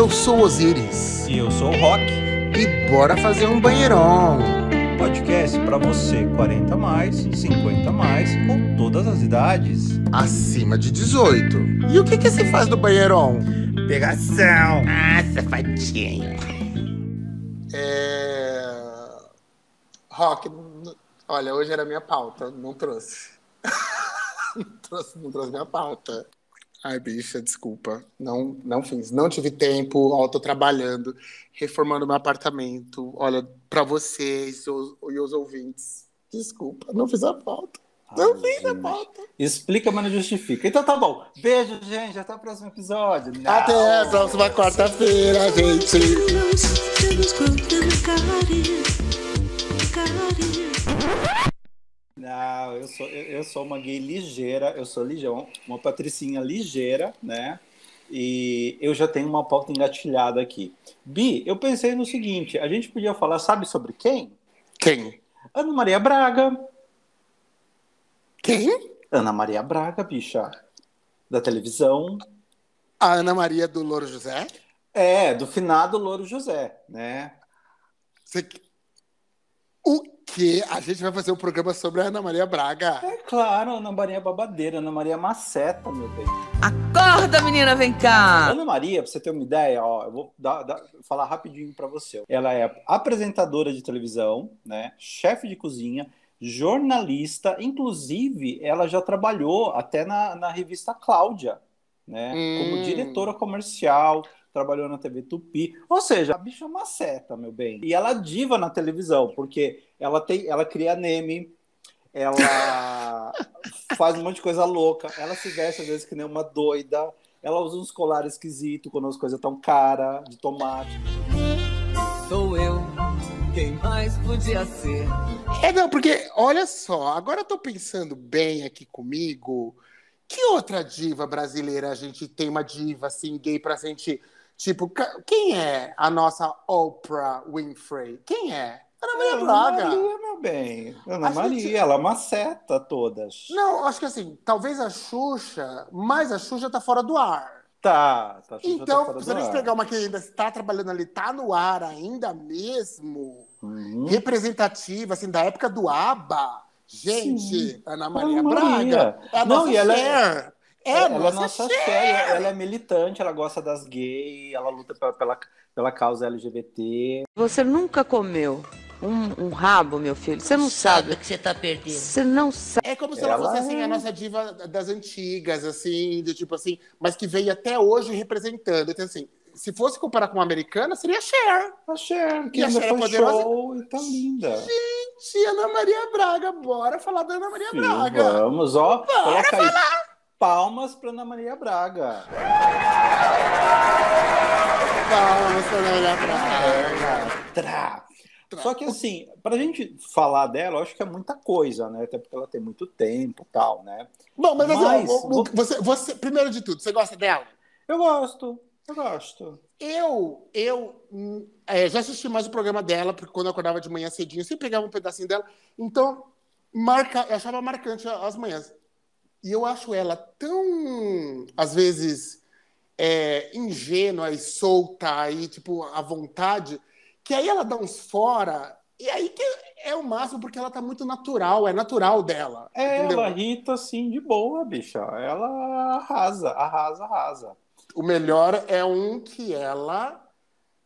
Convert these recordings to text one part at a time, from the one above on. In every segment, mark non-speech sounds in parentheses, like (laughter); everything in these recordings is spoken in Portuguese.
Eu sou o Osiris. E eu sou o Rock. E bora fazer um banheirão. Podcast para você 40 mais, 50 mais ou todas as idades. Acima de 18. E o que que se faz do banheirão? Pegação. Ah, safadinho. É... Rock, olha, hoje era minha pauta, não trouxe. (laughs) não trouxe. Não trouxe minha pauta. Ai, bicha, desculpa. Não, não fiz. Não tive tempo. Ó, tô trabalhando, reformando meu apartamento. Olha, pra vocês os- e os ouvintes. Desculpa, não fiz a. Não Ai, fiz a pauta. Explica, mas não justifica. Então tá bom. Beijo, gente. Até o próximo episódio. Não. Até a próxima quarta-feira, gente. Não, eu sou, eu, eu sou uma gay ligeira, eu sou ligeira, uma patricinha ligeira, né? E eu já tenho uma pauta engatilhada aqui. Bi, eu pensei no seguinte: a gente podia falar, sabe sobre quem? Quem? Ana Maria Braga. Quem? Ana Maria Braga, bicha. Da televisão. A Ana Maria do Louro José? É, do finado Louro José, né? Você- O que? A gente vai fazer um programa sobre a Ana Maria Braga. É claro, Ana Maria Babadeira, Ana Maria Maceta, meu bem. Acorda, menina, vem cá! Ana Maria, pra você ter uma ideia, ó, eu vou dar- dar- falar rapidinho pra você. Ela é apresentadora de televisão, né? Chefe de cozinha, jornalista, inclusive ela já trabalhou até na, na revista Cláudia, né? Como Hum. diretora comercial, trabalhou na TV Tupi. Ou seja, a bicha é uma seta, meu bem. E ela é diva na televisão, porque ela tem, ela cria meme, ela (laughs) faz um monte de coisa louca, ela se veste às vezes que nem uma doida, ela usa uns colares esquisitos quando as coisas tão cara de tomate. Sou eu, quem mais podia ser? É, não, porque, olha só, agora eu tô pensando bem aqui comigo. Que outra diva brasileira a gente tem uma diva assim, gay pra gente. Tipo, quem é a nossa Oprah Winfrey? Quem é? Ana Maria Ana Braga. Maria, meu bem. Ana A Maria, gente- ela maceta todas. Não, acho que assim, talvez a Xuxa, mas a Xuxa tá fora do ar. Tá, tá. Xuxa tá Então, fora se a gente ar. pegar uma que ainda está trabalhando ali, tá no ar ainda mesmo, Uhum. representativa, assim, da época do ABBA, gente, Sim. Ana Maria Ana Maria. Braga. É a Não, e ela é-. É, a ela é nossa Cher. Cher, ela é militante, ela gosta das gays, ela luta pela, pela, pela causa LGBT. Você nunca comeu um, um rabo, meu filho? Você não sabe sabe. o que você tá perdendo. Você não sabe. É como se ela, Ela fosse assim, é- a nossa diva das antigas, assim, de tipo assim, mas que veio até hoje representando. Então, assim, se fosse comparar com uma americana, seria a Cher. A Cher, que E a Cher é foi poderosa? show e tá linda. Gente, Ana Maria Braga, bora falar da Ana Maria Sim, Braga. vamos, ó. Coloca aí. Palmas pra Ana Maria Braga. Vamos pra Ana Maria Braga. Trá. Só que assim, pra gente falar dela, acho que é muita coisa, né? Até porque ela tem muito tempo e tal, né? Bom, mas, assim, Mas, vou- você, você, primeiro de tudo, você gosta dela? Eu gosto, eu gosto. Eu, eu hum, é, já assisti mais o programa dela, porque quando eu acordava de manhã cedinho, eu sempre pegava um pedacinho dela. Então, marca, eu achava marcante a- as manhãs. E eu acho ela tão, às vezes, é, ingênua e solta e, tipo, à vontade, que aí ela dá uns fora, e aí que é o máximo, porque ela tá muito natural, é natural dela. É, entendeu? ela irrita assim de boa, bicha. Ela arrasa, arrasa, arrasa. O melhor é um que ela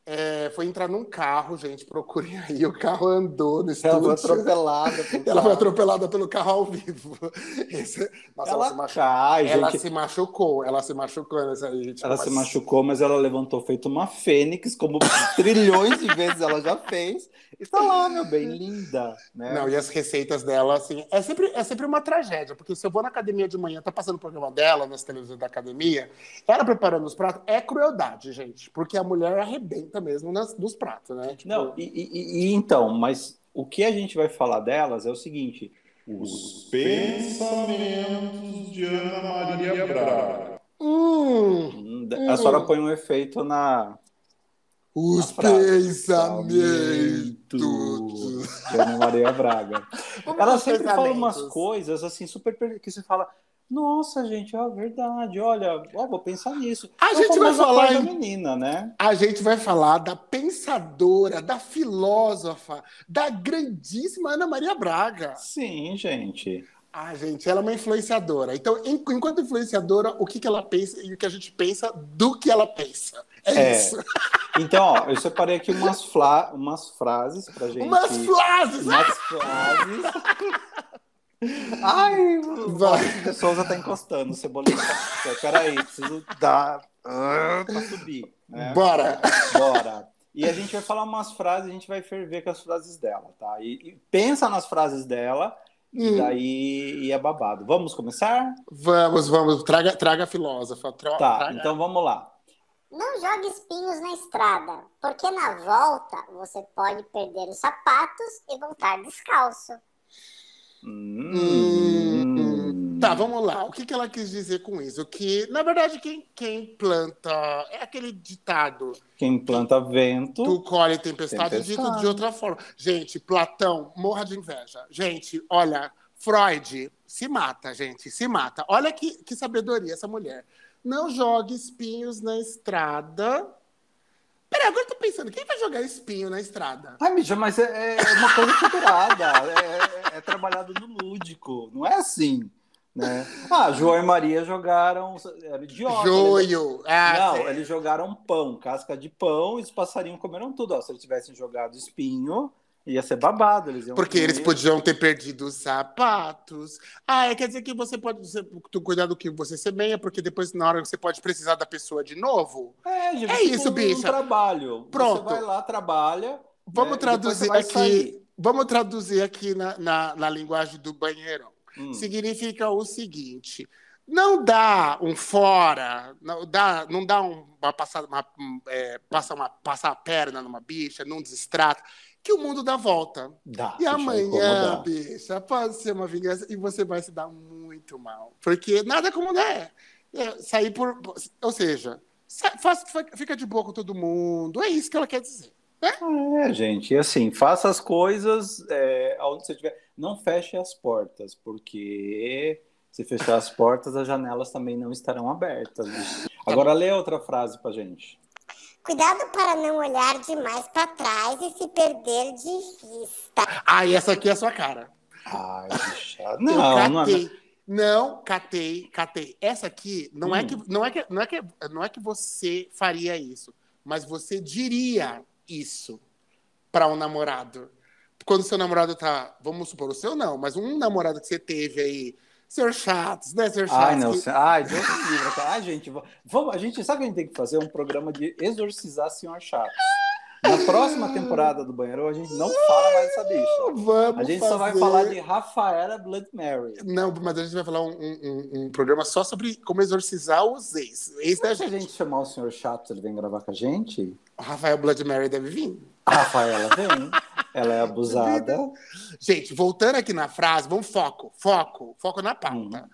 é, foi entrar num carro, gente. Procurem aí. O carro andou no Ela foi estúdio. atropelada. Ela foi atropelada pelo carro ao vivo. (laughs) Esse- Nossa, ela, Ela se machucou. cai, Ela gente. se machucou. Ela se machucou nessa aí. Tipo, Ela se mas- machucou, mas ela levantou feito uma fênix, como (laughs) trilhões de vezes ela já fez. E tá lá, meu bem, linda. Né? Não, e as receitas dela, assim, é sempre, é sempre uma tragédia, porque se eu vou na academia de manhã, tá passando o programa dela nas televisões da academia, ela preparando os pratos, é crueldade, gente, porque a mulher arrebenta mesmo nas, nos pratos, né? Tipo, Não, e, e- e- então, mas o que a gente vai falar delas é o seguinte: Os pensamentos de Ana Maria Braga. hum, hum, a senhora põe um efeito na. os na pensamentos. de Ana Maria Braga. (laughs) Ela sempre fala umas coisas assim, super per- que você fala, Nossa, gente, é verdade. Olha, ó, vou pensar nisso. A o gente vai falar em- menina, né? A gente vai falar da pensadora, da filósofa, da grandíssima Ana Maria Braga. Sim, gente. Ah, gente, ela é uma influenciadora. Então, en- enquanto influenciadora, o que, que ela pensa e o que a gente pensa do que ela pensa. É, É. isso. (laughs) Então, ó, eu separei aqui umas, fla... umas frases pra gente. Umas frases! Umas frases. Ai, o Vai. De Souza tá encostando. O Cebolinha tá... Peraí, preciso dar ah, pra subir. Né? Bora! Bora. E a gente vai falar umas frases, a gente vai ferver com as frases dela, tá? E, e pensa nas frases dela, e Hum. daí é babado. Vamos começar? Vamos, vamos. Traga, traga a filósofa. Tra- Tá, traga. então vamos lá. Não jogue espinhos na estrada, porque na volta você pode perder os sapatos e voltar descalço. Hum. Tá, vamos lá. O que, que ela quis dizer com isso? Que, na verdade, quem, quem planta. É aquele ditado: Quem planta vento. tu colhe tempestade, Tempestade. dito de outra forma. Gente, Platão, morra de inveja. Gente, olha, Freud se mata, gente, se mata. Olha que, que sabedoria essa mulher. Não jogue espinhos na estrada. Peraí, agora eu tô pensando, quem vai jogar espinho na estrada? Ai, Mídia, mas é, é uma coisa figurada. (laughs) É, é- é trabalhado no lúdico. Não é assim. Né? Ah, João e Maria jogaram. Era idiota. eles- Joio. Ah, Não, eles jogaram pão, casca de pão, e os passarinhos comeram tudo. Ó, se eles tivessem jogado espinho, ia ser babado. Eles iam Porque eles podiam ter perdido os sapatos. Ah, é, quer dizer que você pode você, cuidar do que você semeia, porque depois, na hora, você pode precisar da pessoa de novo. É, gente, É isso, um bicha. trabalho. Pronto. Você vai lá, trabalha. Vamos né, traduzir aqui. sair. Vamos traduzir aqui na, na, na linguagem do banheirão. Hum. Significa o seguinte: não dá um fora, não dá, não dá um, uma passada, uma, um, é, passa uma, passar a perna numa bicha, não destrata, que o mundo dá volta. Dá, E amanhã, incomodar. bicha, pode ser uma vingança e você vai se dar muito mal. Porque nada como é. é sair por. Ou seja, faz- fica de boa com todo mundo. É isso que ela quer dizer. É, gente, e assim, faça as coisas é, onde você estiver. Não feche as portas, porque se fechar as portas, as janelas também não estarão abertas. (laughs) Agora lê outra frase pra gente. Cuidado para não olhar demais para trás e se perder de vista. Ah, e essa aqui é a sua cara. Ai, bicha. (laughs) Eu Não, não, catei. Não, catei, catei. Essa aqui não é Hum. que não é que não é que não é que você faria isso, mas você diria isso para um namorado. Quando seu namorado tá, vamos supor, o seu não, mas um namorado que você teve aí, Sr. Chatos, né, Sr. Chatos? Ai, não. que- Ai, Deus me livre. cara. Ai, gente, va- vamos, a gente sabe que a gente tem que fazer um programa de exorcizar senhor chato. Na próxima temporada do Banheiro, a gente não fala mais dessa bicha. Vamos A gente só vai fazer- falar de Rafaela Blood Mary. Não, mas a gente vai falar um, um- um- programa só sobre como exorcizar os ex. Ex da Se a gente. gente chamar o senhor chato, ele vem gravar com a gente? O Rafael Blood Mary deve vir. A Rafaela vem. Ela é abusada. Gente, voltando aqui na frase, vamos foco, foco, foco na pauta. Uhum.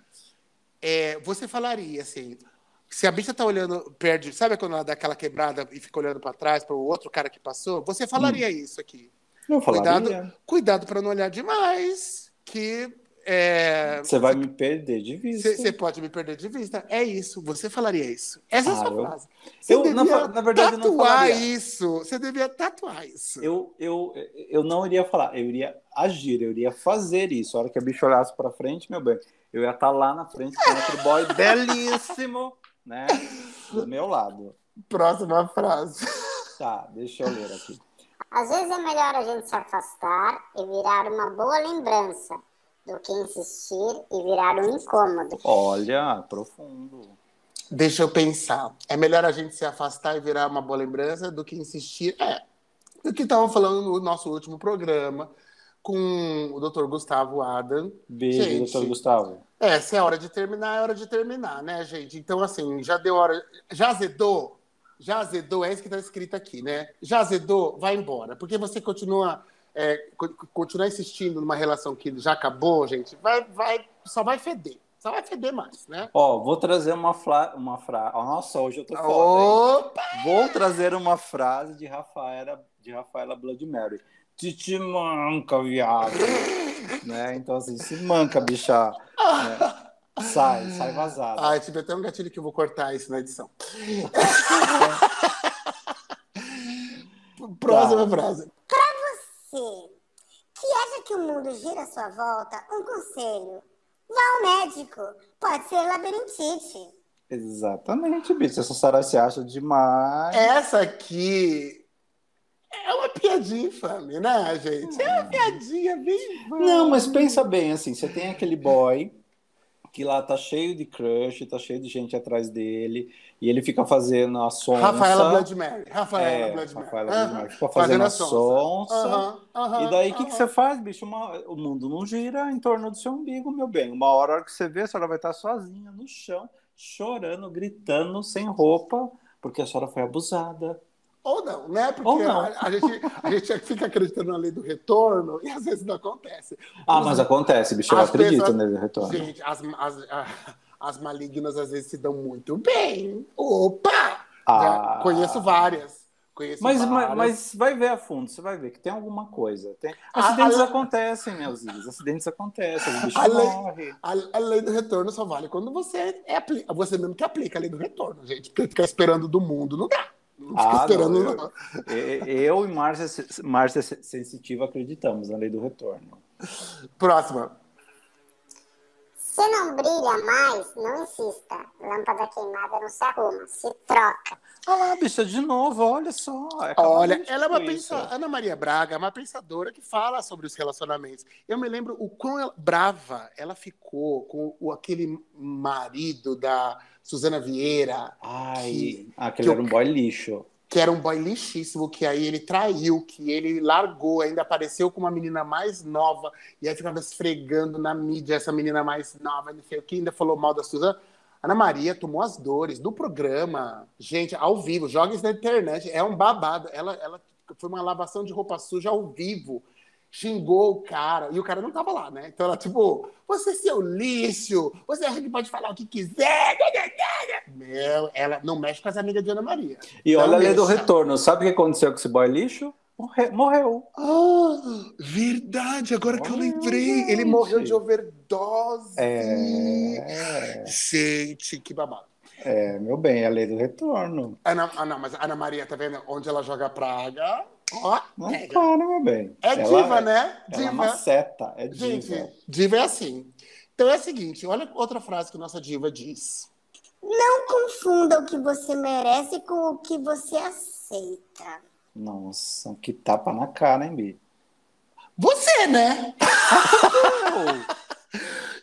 É, você falaria assim, se a bicha tá olhando, perde, sabe quando ela dá aquela quebrada e fica olhando para trás para o outro cara que passou? Você falaria Hum. isso aqui. Cuidado, falaria. cuidado para não olhar demais, que é, Você vai me perder de vista. você pode me perder de vista. É isso, você falaria isso. Essa é a Ah, sua eu- frase. Você eu, na devia fa- na verdade, eu não tatuar falaria. isso. Você devia tatuar isso. Eu, eu, eu não iria falar, eu iria agir, eu iria fazer isso. A hora que a bicha olhasse pra frente, meu bem, eu ia estar lá na frente com aquele boy (laughs) belíssimo, né? Do meu lado. Próxima frase. Tá, deixa eu ler aqui. Às vezes é melhor a gente se afastar e virar uma boa lembrança do que insistir e virar um incômodo. Olha, profundo. Deixa eu pensar. É melhor a gente se afastar e virar uma boa lembrança do que insistir. É. Do que estavam falando no nosso último programa com o Dr. Gustavo Adam. Beijo, Gente. doutor Gustavo. É, se é hora de terminar, é hora de terminar, né, gente? Então, assim, já deu hora. Já azedou? Já azedou? É isso que está escrito aqui, né? Já azedou? Vai embora. Porque você continua. É, co- continuar insistindo numa relação que já acabou, gente, vai, vai, só vai feder. Só vai feder mais, né? Ó, vou trazer uma, fla... uma frase. Nossa, hoje eu tô foda, hein? Opa! Vou trazer uma frase de Rafaela, de Rafaela Blood Mary. Titi manca, viado. né? Então, assim, se manca, bicha. né? Sai, sai vazado. Ai, tive até um gatilho que eu vou cortar isso na edição. (laughs) Próxima frase. Você, que acha que o mundo gira à sua volta, um conselho. Vá ao médico. Pode ser labirintite. Exatamente, bicho. Essa Sara se acha demais. Essa aqui é uma piadinha infame, né, gente? É uma piadinha bem. Não, mas pensa bem, assim, você tem aquele boy que lá tá cheio de crush, tá cheio de gente atrás dele, e ele fica fazendo a sonsa. Rafaela Blood Mary. Rafaela É, Blood Mary. Rafaela Aham. Blood Mary. Fica fazendo a sonsa. Aham, aham, E daí, o que, que você faz, bicho? Uma- o mundo não gira em torno do seu umbigo, meu bem. Uma hora, a hora que você vê, a senhora vai estar sozinha no chão, chorando, gritando, sem roupa, porque a senhora foi abusada. Ou não, né? Porque Ou não. A, a gente, a gente fica acreditando na lei do retorno e às vezes não acontece. Ah, Os- mas acontece, bicho. Eu acredito pessoas- nele retorno. Gente, as, as, a- as malignas às vezes se dão muito bem. Opa! Ah. Já conheço várias. Conheço Mas, várias. mas, mas vai ver a fundo, você vai ver que tem alguma coisa. Tem... A- Acidentes a- acontecem, meus filhos. Acidentes acontecem, os bichos A lei- morrem. A, a lei do retorno só vale quando você é você mesmo que aplica a lei do retorno, gente. Porque ficar esperando do mundo não dá. Não fica Ah, esperando, não, não. eu, eu e Márcia, Márcia Sensitiva acreditamos na lei do retorno. Próxima. Se não brilha mais, não insista. Lâmpada queimada não se arruma, se troca. Ah lá, bicha, de novo, olha só. é Olha, ela é uma pensadora. Ana Maria Braga é uma pensadora que fala sobre os relacionamentos. Eu me lembro o quão ela- brava ela ficou com o, aquele marido da Suzana Vieira, Ai, que- aquele que era eu- um boy lixo. que era um boy lixíssimo, que aí ele traiu, que ele largou, ainda apareceu com uma menina mais nova, e aí ficava esfregando na mídia essa menina mais nova, não sei o que, ainda falou mal da Suzana. Ana Maria tomou as dores do programa, gente, ao vivo, joga isso na internet, é um babado. Ela, ela foi uma lavação de roupa suja ao vivo, xingou o cara, e o cara não tava lá, né? Então ela, tipo, você é seu lixo, você acha que pode falar o que quiser? Meu, ela não mexe com as amigas de Ana Maria. E Não olha a lei do retorno. Sabe o que aconteceu com esse boy lixo? Morre- Morreu. Ah, verdade, agora que eu lembrei. Ele morreu de overdose. É, Gente, que babado. é, meu bem, é a lei do retorno. Ana, ah, não, mas a Ana Maria, tá vendo? Onde ela joga praga. Ó, Não pega. para, meu bem. É Ela diva, é- né? Ela é Diva. uma seta, é diva. Gente, diva é assim. Então é o seguinte, olha outra frase que nossa diva diz. Não confunda o que você merece com o que você aceita. Nossa, que tapa na cara, hein, Bi? Você, né? (laughs)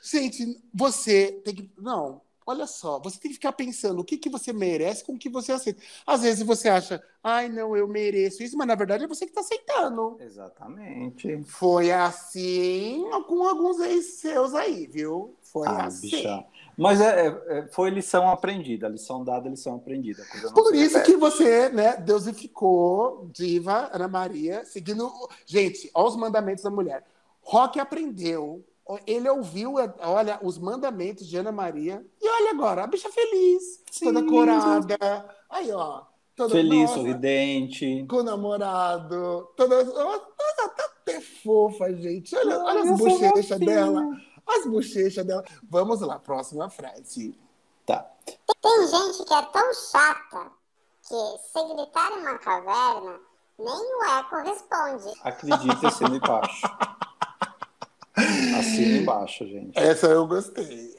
Gente, você tem que. Não, olha só, você tem que ficar pensando o que, que você merece com o que você aceita. Às vezes você acha, ai, não, eu mereço isso, mas na verdade é você que está aceitando. Exatamente. Foi assim com alguns ex seus aí, viu? Foi Ah, assim. bicha. Mas é, é- é- foi lição aprendida, lição dada, lição aprendida. Por isso que você, né, deusificou diva Ana Maria, seguindo. Gente, olha os mandamentos da mulher. Rock aprendeu, ele ouviu, olha, os mandamentos de Ana Maria, e olha agora, a bicha feliz, Sim. toda corada. Aí, ó. Toda, Feliz, nossa, sorridente. Com o namorado. Toda, nossa, tá até fofa, gente. Olha, olha as bochechas dela. As bochechas dela. Vamos lá, próxima frase. Tá. Tem gente que é tão chata que se gritar em uma caverna, nem o eco responde. Acredite, assina embaixo. (laughs) Assina embaixo, gente. Essa eu gostei.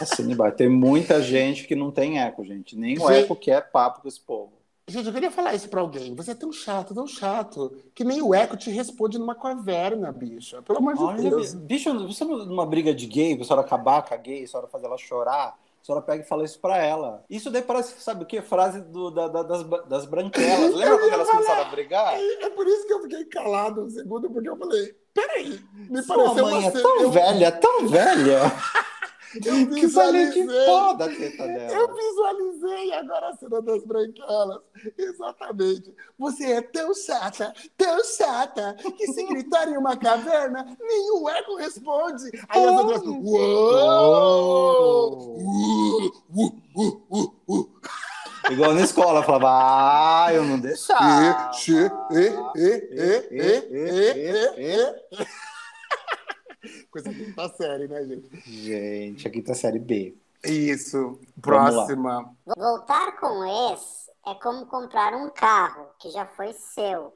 Assina embaixo. Tem muita gente que não tem eco, gente. Nem o Gente- eco quer papo com esse povo. Gente, eu queria falar isso pra alguém. Você é tão chato, tão chato, que nem o eco te responde numa caverna, bicha. Pelo amor de Deus. bicho, você numa briga de gay, a senhora acabar com a gay, a senhora fazer ela chorar, a senhora pega e fala isso pra ela. Isso daí parece, sabe o quê? Frase do, da- da- das, das branquelas. (laughs) Lembra quando elas falar. começaram a brigar? É, é por isso que eu fiquei calado um segundo, porque eu falei, peraí, me Sua pareceu mãe uma é tão eu, velha, tão velha, (laughs) eu que visualizei. foda a teta dela. Eu visualizei agora a cena das branquelas. Exatamente. Você é tão chata, tão chata, que se gritar em uma caverna, nem o eco responde. Aí as outras. Uou! Uh, uh, uh, uh, uh. Igual na escola, falava, ah, eu não deixava. Che, che, e, e, e, e, e, e, e. Essa é a quinta série, né, gente? Gente, a quinta série B. Isso. Próxima. Voltar com o ex é como comprar um carro que já foi seu.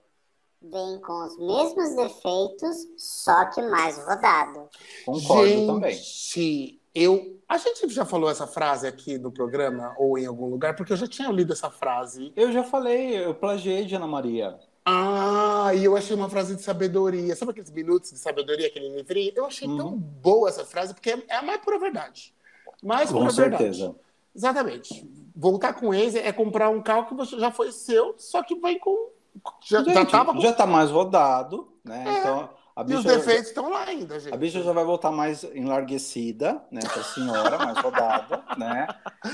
Vem com os mesmos defeitos, só que mais rodado. Concordo gente, também. eu. A gente já falou essa frase aqui no programa ou em algum lugar, porque eu já tinha lido essa frase. Eu já falei, eu plagiei de Ana Maria. Ah, e eu achei uma frase de sabedoria. Sabe aqueles minutos de sabedoria, aquele livrinho? Eu achei tão Uhum. boa essa frase, porque é a mais pura verdade. Mais Com pura certeza. verdade. Exatamente. Voltar com ex é comprar um carro que você já foi seu, só que vai com. Já, já Gente, tava com. já tá mais rodado, né? É. Então, e os defeitos estão lá ainda, gente. a bicha já vai voltar mais enlarguecida, né? Pra senhora, mais rodada, (laughs) né?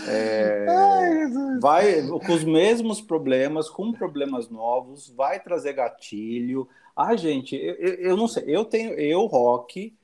É, Ai, vai com os mesmos problemas, com problemas novos, vai trazer gatilho. Ah, gente, eu, eu, eu não sei. Eu tenho, eu, Rock,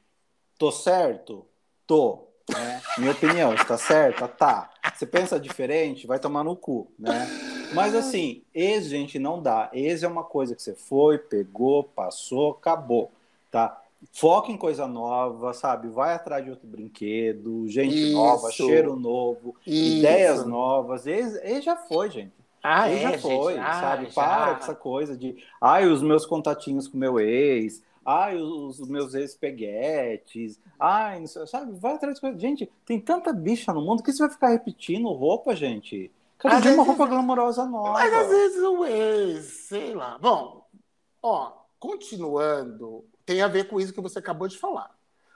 tô certo? Tô. Né? Minha opinião, está certa? Tá. Você pensa diferente? Vai tomar no cu, né? Mas assim, ex, gente, não dá. Ex é uma coisa que você foi, pegou, passou, acabou, tá? Foca em coisa nova, sabe? Vai atrás de outro brinquedo, gente Isso. nova, cheiro novo, Isso. ideias novas. Ex já foi, gente. Ah, é, já gente. foi, Ah, sabe? já. Para com essa coisa de, ai, os meus contatinhos com meu ex, ai, os, os meus ex-peguetes, ai, não sei, sabe? Vai atrás de coisa. Gente, tem tanta bicha no mundo que você vai ficar repetindo roupa, gente. Cada Às dia uma vezes- roupa glamourosa nova. Mas às vezes o ex, sei lá. Bom, ó, continuando, tem a ver com isso que você acabou de falar.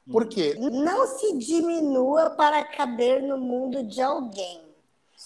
Hum. Por quê? Não se diminua para caber no mundo de alguém.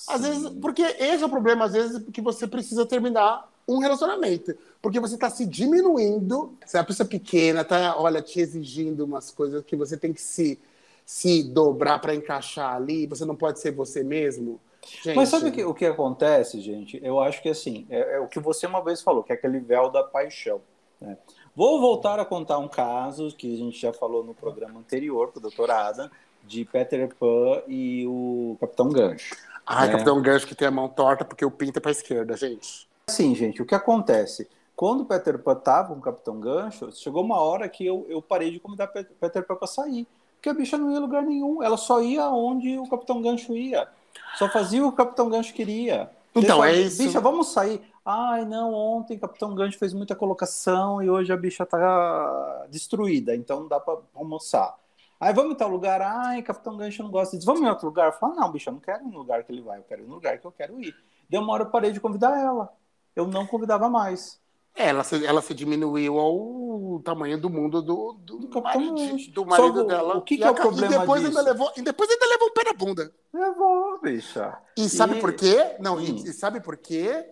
Às vezes, porque esse é o problema, às vezes, que você precisa terminar um relacionamento. Porque você está se diminuindo. Se a pessoa pequena tá, olha, te exigindo umas coisas que você tem que se, se dobrar para encaixar ali, você não pode ser você mesmo. Gente, Mas sabe o que, o que acontece, gente? Eu acho que assim, é, é o que você uma vez falou, que é aquele véu da paixão. né? Vou voltar a contar um caso que a gente já falou no programa anterior com o Dr. Adam, de Peter Pan e o Capitão Gancho. Ai, É. Capitão Gancho que tem a mão torta porque o pinto é pra esquerda, gente. Assim, gente, o que acontece? Quando o Peter Pan tava com o Capitão Gancho, chegou uma hora que eu, eu parei de convidar Pe- Peter Pan pra sair. Porque a bicha não ia a lugar nenhum. Ela só ia onde o Capitão Gancho ia. Só fazia o que o Capitão Gancho queria. Então, Deixa- é isso. Bicha, vamos sair. Ai, não, ontem Capitão Gancho fez muita colocação e hoje a bicha tá destruída, então não dá pra almoçar. Aí vamos em tal lugar, ai, Capitão Gancho não gosta disso. Vamos em outro lugar? Fala, não, bicha, eu não quero ir no lugar que ele vai, eu quero ir no lugar que eu quero ir. Deu uma hora eu parei de convidar ela. Eu não convidava mais. Ela se, ela se diminuiu ao tamanho do mundo do, do, Do marido, do marido Só dela. o que que é o problema e depois disso? ainda levou E depois ainda levou um pé na bunda. Levou, bicha. E sabe E- por quê? Não, e- Hum. e, sabe por quê?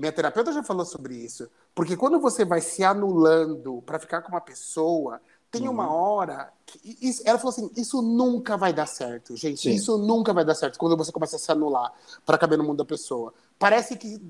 Minha terapeuta já falou sobre isso. Porque quando você vai se anulando para ficar com uma pessoa, tem Uhum. uma hora que isso- ela falou assim: isso nunca vai dar certo, gente. Sim. Isso nunca vai dar certo quando você começa a se anular para caber no mundo da pessoa. Parece que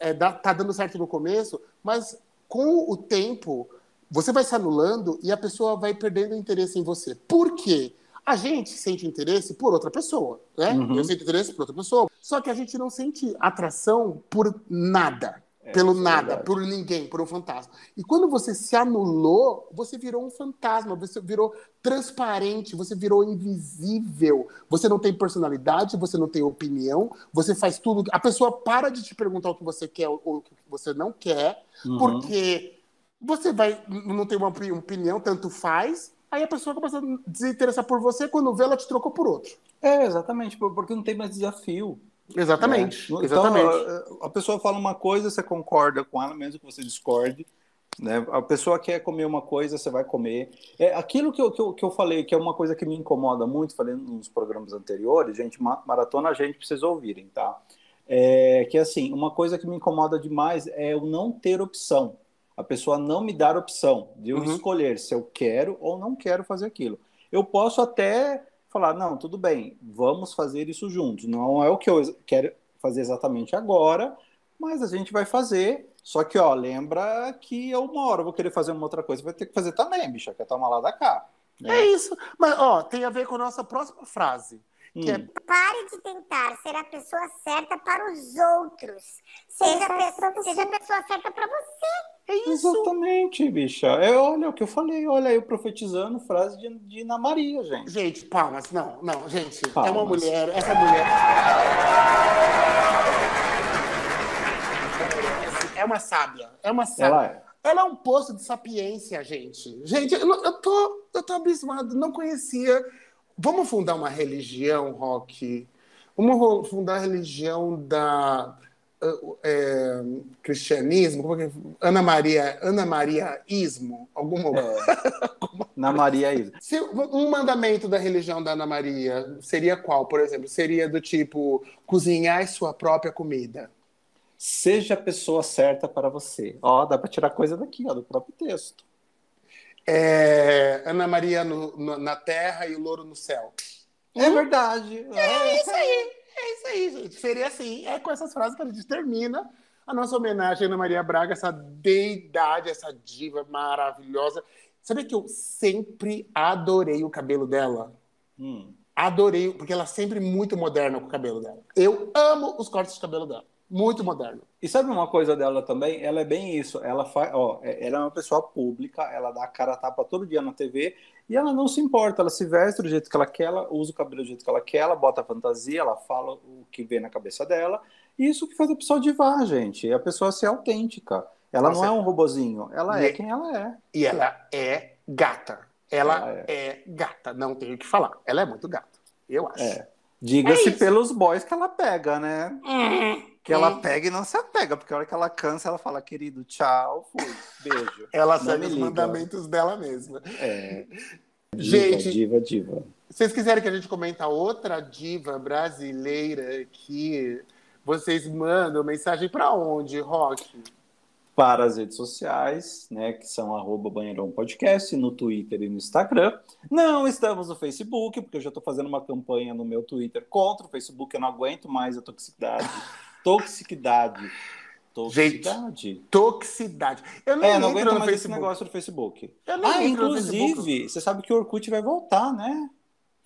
é, tá dando certo no começo, mas com o tempo você vai se anulando e a pessoa vai perdendo interesse em você. Por quê? A gente sente interesse por outra pessoa, né? Uhum. Eu sinto interesse por outra pessoa. Só que a gente não sente atração por nada. É, pelo é nada, verdade. por ninguém, por um fantasma. E quando você se anulou, você virou um fantasma, você virou transparente, você virou invisível. Você não tem personalidade, você não tem opinião, você faz tudo. A pessoa para de te perguntar o que você quer ou o que você não quer, Uhum. porque você vai não tem uma opi- opinião, tanto faz. Aí a pessoa começa a desinteressar por você, quando vê, ela te trocou por outro. É, exatamente, por- porque não tem mais desafio. Exatamente. né? exatamente. Então, a- a pessoa fala uma coisa, você concorda com ela, mesmo que você discorde. Né? A pessoa quer comer uma coisa, você vai comer. É aquilo que eu, que, eu, que eu falei, que é uma coisa que me incomoda muito, falei nos programas anteriores, gente, ma- maratona a gente precisa ouvirem, tá? É, que assim, uma coisa que me incomoda demais é eu não ter opção. A pessoa não me dar opção de eu Uhum. escolher se eu quero ou não quero fazer aquilo. Eu posso até falar, não, tudo bem, vamos fazer isso juntos. Não é o que eu quero fazer exatamente agora, mas a gente vai fazer. Só que, ó, lembra que eu eu vou querer fazer uma outra coisa, vai ter que fazer também, bicha, quer tomar lá da cá. né? É isso. Mas, ó, tem a ver com a nossa próxima frase. Que é Hum. Pare de tentar ser a pessoa certa para os outros. Seja a pessoa, seja a pessoa certa para você. É isso. Exatamente, bicha. É, olha o que eu falei, olha eu profetizando frase de, de Ana Maria, gente. Gente, palmas. Não, não, gente. É uma Palmas. mulher, essa mulher. É uma sábia. É uma sábia. Ela é. Ela é um poço de sapiência, gente. Gente, eu, eu tô, eu tô abismado, não conhecia. Vamos fundar uma religião, Rock? Vamos fundar a religião da é, cristianismo? Como é que Ana Maria, Ana Maria Ismo? Alguma (laughs) Na Maria Isa. Se um mandamento da religião da Ana Maria seria qual, por exemplo? Seria do tipo cozinhar sua própria comida. Seja a pessoa certa para você. Ó, dá para tirar coisa daqui, ó, do próprio texto. É, Ana Maria no- no- na terra e o louro no céu. É verdade. É isso aí, é isso aí, gente. Seria assim. É com essas frases que a gente termina a nossa homenagem a Ana Maria Braga, essa deidade, essa diva maravilhosa. Sabe que eu sempre adorei o cabelo dela? Hum. Adorei, porque ela é sempre muito moderna com o cabelo dela. Eu amo os cortes de cabelo dela. Muito moderno. E sabe uma coisa dela também? Ela é bem isso. Ela faz, ó, é- ela é uma pessoa pública, ela dá a cara a tapa todo dia na TV e ela não se importa, ela se veste do jeito que ela quer, ela usa o cabelo do jeito que ela quer, ela bota a fantasia, ela fala o que vem na cabeça dela. E isso que faz a pessoa divar, gente. É a pessoa ser autêntica. Ela não Nossa. é um robozinho, ela E- é quem ela é. E ela é gata. Ela Ela é. gata, não tenho o que falar. Ela é muito gata, eu acho. É. Diga-se É pelos boys que ela pega, né? Hum, Que ela hum. pega e não se apega, porque a hora que ela cansa, ela fala, querido, tchau, fui, beijo. (laughs) Ela Não segue os liga. mandamentos dela mesma. É. Gente- diva, diva. Se vocês quiserem que a gente comente outra diva brasileira aqui, vocês mandam mensagem pra onde, Rock? Para as redes sociais, né, que são arroba Banheirão Podcast, no Twitter e no Instagram. Não estamos no Facebook, porque eu já estou fazendo uma campanha no meu Twitter contra o Facebook, eu não aguento mais a toxicidade. (laughs) Toxicidade. Toxicidade. Toxicidade. Eu nem É, não aguento mais esse Facebook. negócio do Facebook. Ah, no Facebook. inclusive, você sabe que o Orkut vai voltar, né?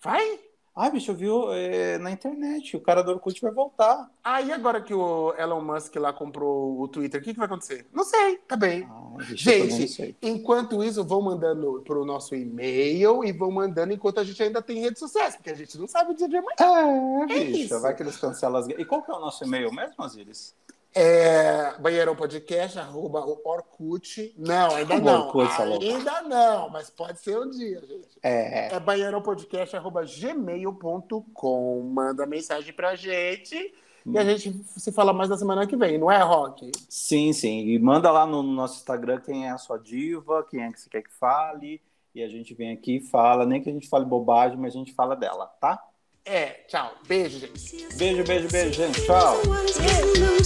Vai? Ah, bicho, eu vi é, na internet, o cara do Orkut vai voltar. Ah, e agora que o Elon Musk lá comprou o Twitter, o que, que vai acontecer? Não sei, tá bem. Ah, Gente, sei. enquanto isso, vão mandando pro nosso e-mail e vão mandando enquanto a gente ainda tem redes sociais, porque a gente não sabe o dia de amanhã. É, bicho, isso. vai que eles cancelam as... E qual que é o nosso e-mail mesmo, Aziris? É Banheirão Podcast, arroba o Orkut. Não, ainda não. Orkut, ainda não, mas pode ser um dia, gente. É, É banheirãopodcast.gmail.com. Manda mensagem pra gente e a gente se fala mais na semana que vem, não é, Rock? sim, sim. E manda lá no nosso Instagram quem é a sua diva, quem é que você quer que fale. E a gente vem aqui e fala, nem que a gente fale bobagem, mas a gente fala dela, tá? É, tchau. Beijo, gente. Beijo, beijo, beijo, gente. Tchau. Beijo.